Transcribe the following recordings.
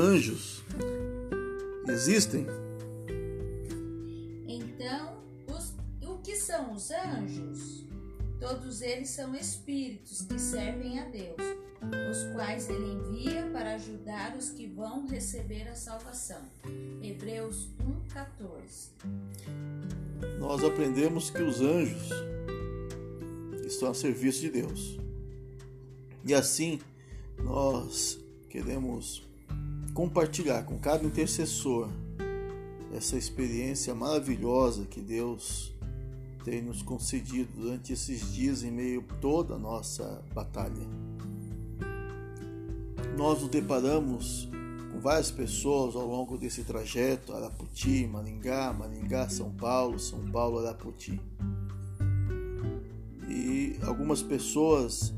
anjos existem? Então, os, o que são os anjos? Todos eles são espíritos que servem a Deus, os quais ele envia para ajudar os que vão receber a salvação. Hebreus 1:14. Nós aprendemos que os anjos estão a serviço de Deus. E assim, nós queremos compartilhar com cada intercessor essa experiência maravilhosa que Deus tem nos concedido durante esses dias em meio a toda a nossa batalha. Nós nos deparamos com várias pessoas ao longo desse trajeto, Araputi, Maringá, Maringá, São Paulo, São Paulo, Araputi. E algumas pessoas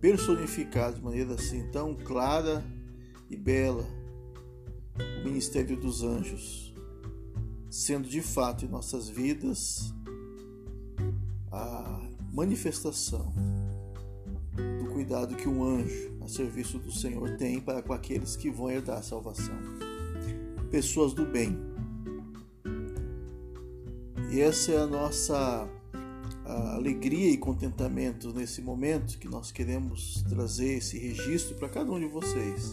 personificadas de maneira assim tão clara e bela o ministério dos anjos, sendo de fato em nossas vidas a manifestação do cuidado que um anjo a serviço do Senhor tem para com aqueles que vão herdar a salvação. Pessoas do bem. E essa é a nossa alegria e contentamento nesse momento que nós queremos trazer esse registro para cada um de vocês,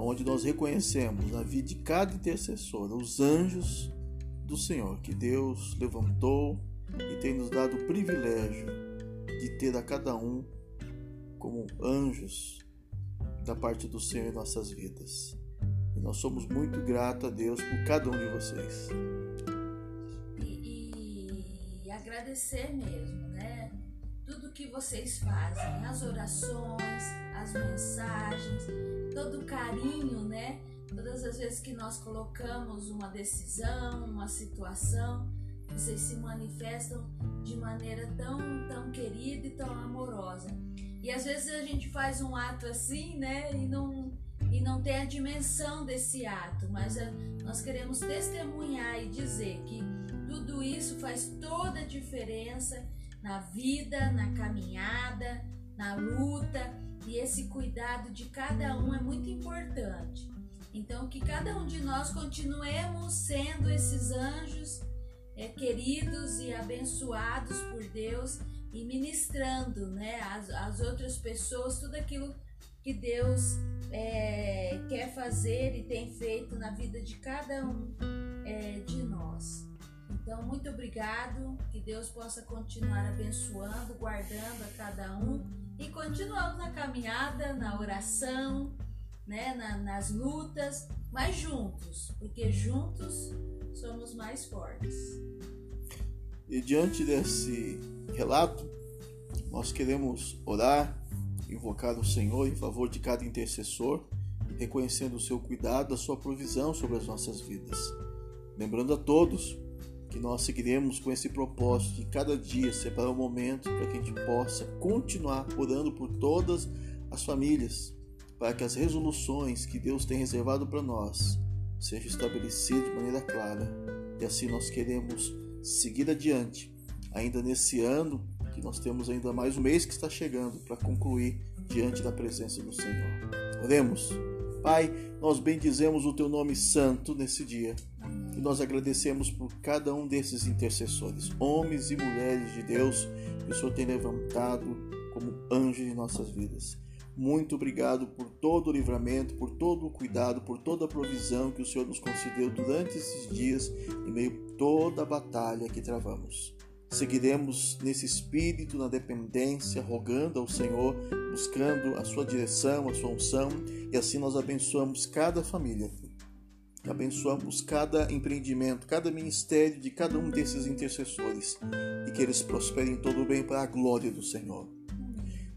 onde nós reconhecemos na vida de cada intercessor os anjos do Senhor que Deus levantou e tem nos dado o privilégio de ter a cada um como anjos da parte do Senhor em nossas vidas. E nós somos muito gratos a Deus por cada um de vocês. E, e agradecer mesmo, né? Que vocês fazem, as orações, as mensagens, todo o carinho, né? Todas as vezes que nós colocamos uma decisão, uma situação, vocês se manifestam de maneira tão, tão querida e tão amorosa. E às vezes a gente faz um ato assim, né, e não, e não tem a dimensão desse ato, mas a, nós queremos testemunhar e dizer que tudo isso faz toda a diferença na vida, na caminhada, na luta, e esse cuidado de cada um é muito importante. Então, que cada um de nós continuemos sendo esses anjos é, queridos e abençoados por Deus e ministrando né, às, às outras pessoas tudo aquilo que Deus é, quer fazer e tem feito na vida de cada um é, de nós. Então, muito obrigado, que Deus possa continuar abençoando, guardando a cada um e continuamos na caminhada, na oração, né, na, nas lutas, mas juntos, porque juntos somos mais fortes. E diante desse relato, nós queremos orar, invocar o Senhor em favor de cada intercessor, reconhecendo o seu cuidado, a sua provisão sobre as nossas vidas. Lembrando a todos que nós seguiremos com esse propósito de cada dia separar um momento para que a gente possa continuar orando por todas as famílias, para que as resoluções que Deus tem reservado para nós sejam estabelecidas de maneira clara. E assim nós queremos seguir adiante, ainda nesse ano que nós temos ainda mais um mês que está chegando para concluir diante da presença do Senhor. Oremos. Pai, nós bendizemos o teu nome santo nesse dia e nós agradecemos por cada um desses intercessores, homens e mulheres de Deus que o Senhor tem levantado como anjos em nossas vidas. Muito obrigado por todo o livramento, por todo o cuidado, por toda a provisão que o Senhor nos concedeu durante esses dias, em meio a toda a batalha que travamos. Seguiremos nesse espírito, na dependência, rogando ao Senhor, buscando a sua direção, a sua unção, e assim nós abençoamos cada família. Abençoamos cada empreendimento, cada ministério de cada um desses intercessores e que eles prosperem todo o bem para a glória do Senhor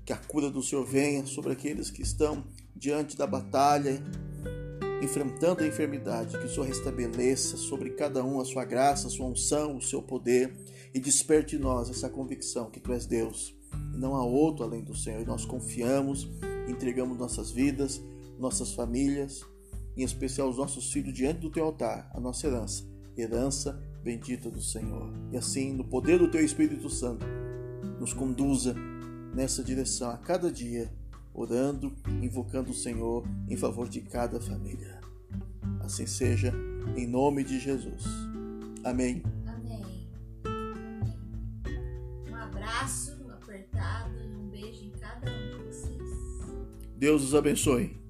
que a cura do Senhor venha sobre aqueles que estão diante da batalha, enfrentando a enfermidade, que o Senhor restabeleça sobre cada um a sua graça, a sua unção, o seu poder e desperte em nós essa convicção que tu és Deus e não há outro além do Senhor. E nós confiamos, entregamos nossas vidas, nossas famílias, em especial os nossos filhos diante do teu altar, a nossa herança, herança bendita do Senhor. E assim, no poder do teu Espírito Santo, nos conduza nessa direção a cada dia orando, invocando o Senhor em favor de cada família. Assim seja, em nome de Jesus. Amém. Amém. Amém. Um abraço apertado e um beijo em cada um de vocês. Deus os abençoe.